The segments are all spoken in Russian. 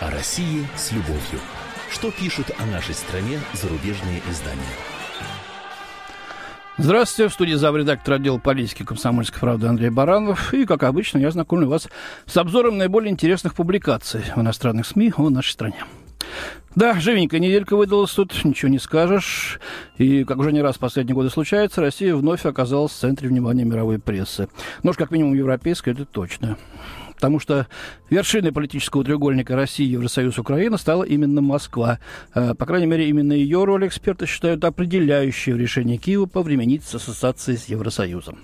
О России с любовью. Что пишут о нашей стране зарубежные издания? Здравствуйте, в студии замредактор отдела политики комсомольской правды Андрей Баранов. И, как обычно, я знакомлю вас с обзором наиболее интересных публикаций в иностранных СМИ о нашей стране. Да, живенькая неделька выдалась тут, ничего не скажешь. И, как уже не раз в последние годы случается, Россия вновь оказалась в центре внимания мировой прессы. Ну уж как минимум европейской, это точно. Потому что вершиной политического треугольника России, Евросоюз, Украина стала именно Москва. Э, по крайней мере, именно ее роль эксперты считают определяющей в решении Киева повременить с ассоциацией с Евросоюзом.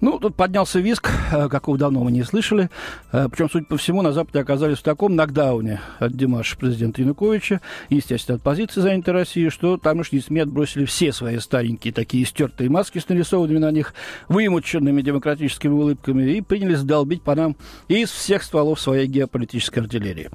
Ну, тут поднялся виск, э, какого давно мы не слышали. Э, Причем, судя по всему, на Западе оказались в таком нокдауне от Димаша президента Януковича, естественно, от позиции занятой России, что тамошние СМИ отбросили все свои старенькие такие стертые маски с нарисованными на них вымученными демократическими улыбками и принялись долбить по нам из всех стволов своей геополитической артиллерии.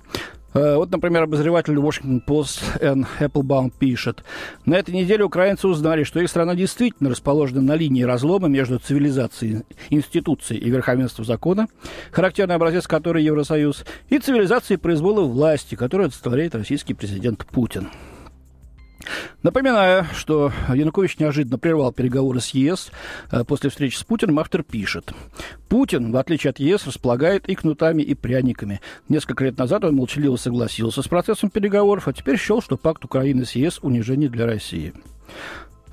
Э, вот, например, обозреватель Washington Post Эн Эпплбаум пишет. На этой неделе украинцы узнали, что их страна действительно расположена на линии разлома между цивилизацией, институцией и верховенством закона, характерный образец которой Евросоюз, и цивилизацией произвола власти, которую олицетворяет российский президент Путин. Напоминаю, что Янукович неожиданно прервал переговоры с ЕС. Э, после встречи с Путиным автор пишет. Путин, в отличие от ЕС, располагает и кнутами, и пряниками. Несколько лет назад он молчаливо согласился с процессом переговоров, а теперь счел, что пакт Украины с ЕС – унижение для России.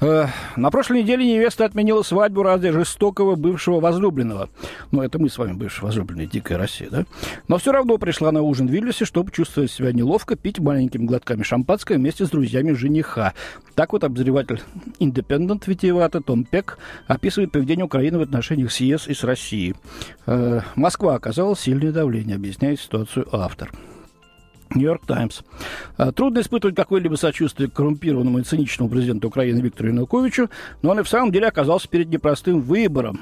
На прошлой неделе невеста отменила свадьбу ради жестокого бывшего возлюбленного. Ну, это мы с вами бывший возлюбленный, дикая Россия, да? Но все равно пришла на ужин в Вильнюсе, чтобы чувствовать себя неловко, пить маленькими глотками шампанское вместе с друзьями жениха. Так вот обозреватель Independent витиевато Том Пек описывает поведение Украины в отношениях с ЕС и с Россией. Э, Москва оказала сильное давление, объясняет ситуацию автор. Нью-Йорк Таймс. А, трудно испытывать какое-либо сочувствие к коррумпированному и циничному президенту Украины Виктору Януковичу, но он и в самом деле оказался перед непростым выбором.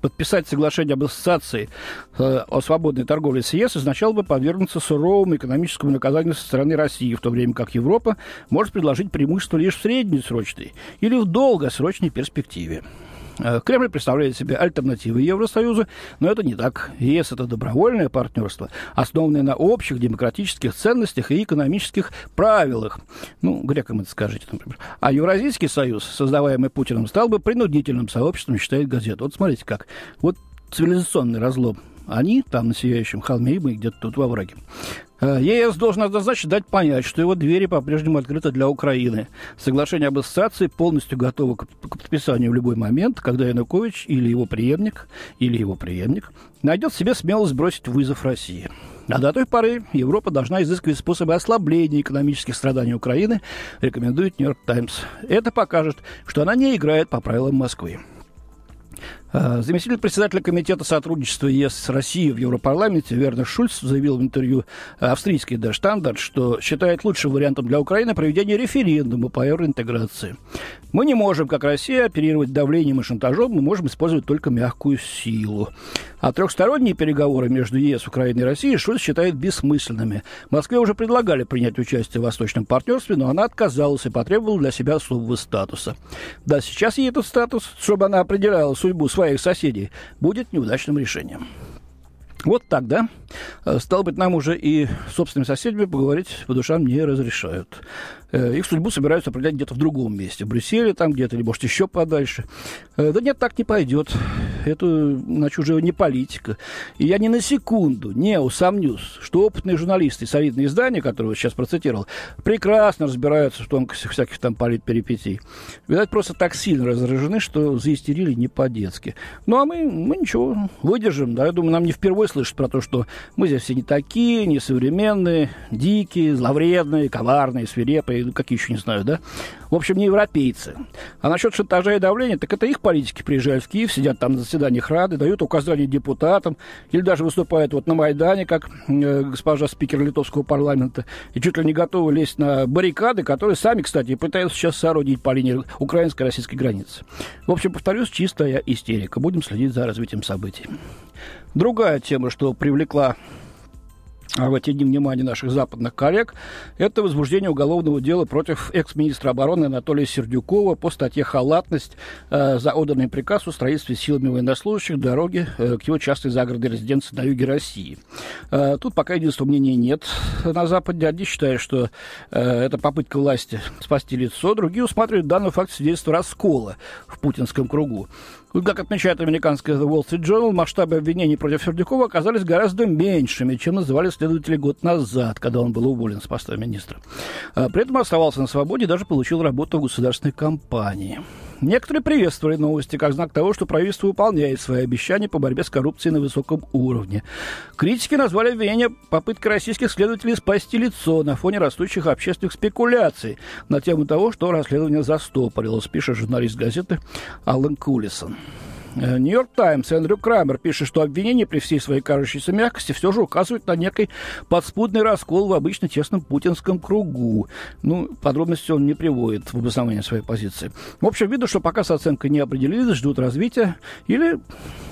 Подписать соглашение об ассоциации э, о свободной торговле с ЕС означало бы подвергнуться суровому экономическому наказанию со стороны России, в то время как Европа может предложить преимущество лишь в среднесрочной или в долгосрочной перспективе. Э, Кремль представляет себе альтернативы Евросоюзу, но это не так. ЕС – это добровольное партнерство, основанное на общих демократических ценностях и экономических правилах. Ну, грекам это скажите, например. А Евразийский союз, создаваемый Путиным, стал бы принудительным сообществом, считает газета. Вот смотрите как. Вот цивилизационный разлом. Они там на Сияющем холме, и мы где-то тут во враге. Э, ЕС должен однозначно дать понять, что его двери по-прежнему открыты для Украины. Соглашение об ассоциации полностью готово к подписанию в любой момент, когда Янукович или его преемник, или его преемник найдет в себе смелость бросить вызов России. А до той поры Европа должна изыскивать способы ослабления экономических страданий Украины, рекомендует Нью-Йорк Таймс. Это покажет, что она не играет по правилам Москвы. Э, заместитель председателя Комитета сотрудничества ЕС с Россией в Европарламенте Вернер Шульц заявил в интервью австрийской Der Standard, что считает лучшим вариантом для Украины проведение референдума по евроинтеграции. Мы не можем, как Россия, оперировать давлением и шантажом, мы можем использовать только мягкую силу. А трехсторонние переговоры между ЕС, Украиной и Россией Шульц считает бессмысленными. Москве уже предлагали принять участие в Восточном партнерстве, но она отказалась и потребовала для себя особого статуса. Да, сейчас ей этот статус, чтобы она определяла судьбу своих соседей, будет неудачным решением. Вот так, да? Э, стало быть, нам уже и собственными соседями поговорить по душам не разрешают. Э, их судьбу собираются определять где-то в другом месте. В Брюсселе там где-то, или, может, еще подальше. Э, да нет, так не пойдет. Это, иначе уже не политика. И я ни на секунду не усомнюсь, что опытные журналисты и солидные издания, которые я сейчас процитировал, прекрасно разбираются в тонкостях всяких там политперипетий. Видать, просто так сильно раздражены, что заистерили не по-детски. Ну, а мы, мы ничего, выдержим. Да? Я думаю, нам не впервые слышат про то, что мы здесь все не такие, не современные, дикие, зловредные, коварные, свирепые, ну, какие еще не знаю, да? В общем, не европейцы. А насчет шантажа и давления, так это их политики приезжают в Киев, сидят там на заседаниях Рады, дают указания депутатам, или даже выступают вот на Майдане, как э, госпожа спикер литовского парламента, и чуть ли не готовы лезть на баррикады, которые сами, кстати, пытаются сейчас соорудить по линии украинско-российской границы. В общем, повторюсь, чистая истерика. Будем следить за развитием событий. Другая тема, что привлекла в эти дни внимания наших западных коллег, это возбуждение уголовного дела против экс-министра обороны Анатолия Сердюкова по статье «Халатность» э, за отданный приказ о строительстве силами военнослужащих дороги э, к его частной загородной резиденции на юге России. Э, тут пока единства мнения нет на Западе. Одни считают, что э, это попытка власти спасти лицо, другие усматривают данный факт свидетельства раскола в путинском кругу. Как отмечает американская The Wall Street Journal, масштабы обвинений против Сердюкова оказались гораздо меньшими, чем называли следователи год назад, когда он был уволен с поста министра. А при этом оставался на свободе и даже получил работу в государственной компании. Некоторые приветствовали новости как знак того, что правительство выполняет свои обещания по борьбе с коррупцией на высоком уровне. Критики назвали обвинение попыткой российских следователей спасти лицо на фоне растущих общественных спекуляций на тему того, что расследование застопорилось, пишет журналист газеты Аллен Кулисон. Э, Нью-Йорк Таймс Эндрю Крамер пишет, что обвинение при всей своей кажущейся мягкости все же указывает на некий подспудный раскол в обычно тесном путинском кругу. Ну, подробности он не приводит в обоснование своей позиции. В общем, видно, что пока с оценкой не определились, ждут развития или,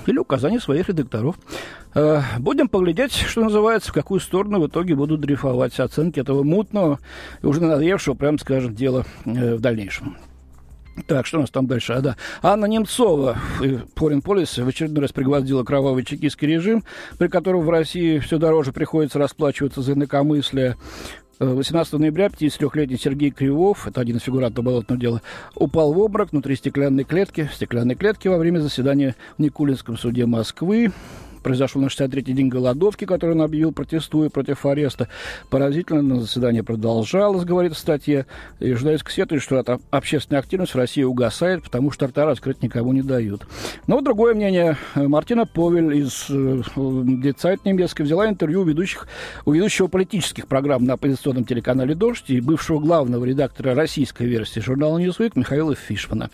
или указаний своих редакторов. Э, будем поглядеть, что называется, в какую сторону в итоге будут дрейфовать оценки этого мутного и уже надоевшего, прямо скажем, дела э, в дальнейшем. Так, что у нас там дальше? А, да. Анна Немцова, Foreign Policy, в очередной раз пригвоздила кровавый чекистский режим, при котором в России все дороже приходится расплачиваться за инакомыслие. 18 ноября 53-летний Сергей Кривов, это один из фигурантов болотного дела, упал в обморок внутри стеклянной клетки, стеклянной клетки во время заседания в Никулинском суде Москвы произошел на 63-й день голодовки, который он объявил, протестуя против ареста. Поразительно, заседание продолжалось, говорит в статье. И журналистка сетует, что эта общественная активность в России угасает, потому что рта раскрыть никому не дают. Но другое мнение. Мартина Повель из Децайт э, немецкой взяла интервью у, ведущих, у ведущего политических программ на оппозиционном телеканале «Дождь» и бывшего главного редактора российской версии журнала «Ньюсвик» Михаила Фишмана.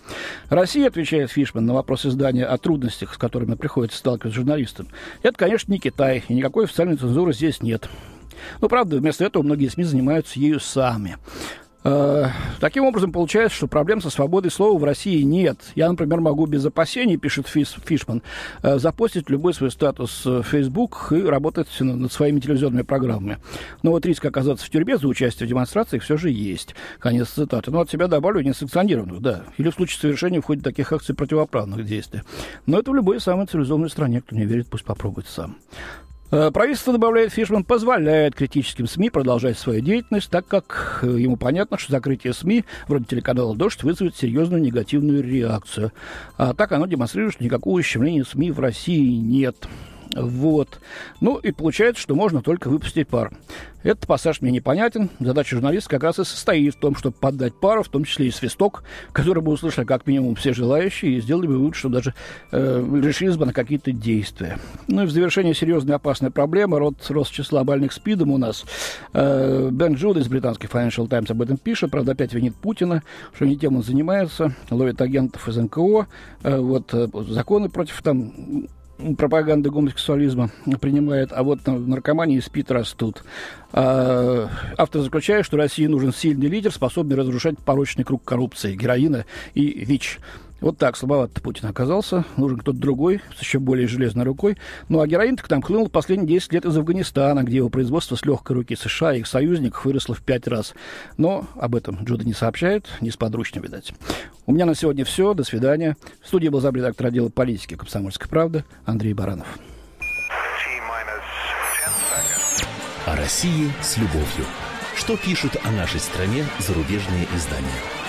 Россия, отвечает Фишман на вопрос издания о трудностях, с которыми приходится сталкиваться журналистам, это, конечно, не Китай, и никакой официальной цензуры здесь нет. Но, правда, вместо этого многие СМИ занимаются ею сами. Э, таким образом, получается, что проблем со свободой слова в России нет. Я, например, могу без опасений, пишет Фиш, Фишман, э, запостить любой свой статус в Facebook и работать над своими телевизионными программами. Но вот риск оказаться в тюрьме за участие в демонстрациях все же есть. Конец цитаты. Ну, от себя добавлю несанкционированных, да. Или в случае совершения в ходе таких акций противоправных действий. Но это в любой самой цивилизованной стране. Кто не верит, пусть попробует сам. Э, правительство, добавляет Фишман, позволяет критическим СМИ продолжать свою деятельность, так как э, ему понятно, что закрытие СМИ, вроде телеканала «Дождь», вызовет серьезную негативную реакцию. А так оно демонстрирует, что никакого ущемления СМИ в России нет. Вот. Ну и получается, что можно только выпустить пар. Этот пассаж мне непонятен. Задача журналиста как раз и состоит в том, чтобы поддать пару, в том числе и свисток, который бы услышали как минимум все желающие, и сделали бы вывод, что даже э, решились бы на какие-то действия. Ну и в завершение серьезная опасная проблема. Рост, рост числа больных СПИДом у нас. Э, Бен Джуд из британских Financial Times об этом пишет. Правда, опять винит Путина, что не тем он занимается. Ловит агентов из НКО. Э, вот э, законы против там пропаганды гомосексуализма принимает, а вот наркомании и СПИД растут. А, автор заключает, что России нужен сильный лидер, способный разрушать порочный круг коррупции, героина и ВИЧ. Вот так слабовато Путин оказался. Нужен кто-то другой, с еще более железной рукой. Ну, а героин к нам хлынул последние 10 лет из Афганистана, где его производство с легкой руки США и их союзников выросло в 5 раз. Но об этом Джуда не сообщает, несподручно, видать. У меня на сегодня все. До свидания. В студии был замредактор отдела политики «Комсомольской правды» Андрей Баранов. О России с любовью. Что пишут о нашей стране зарубежные издания?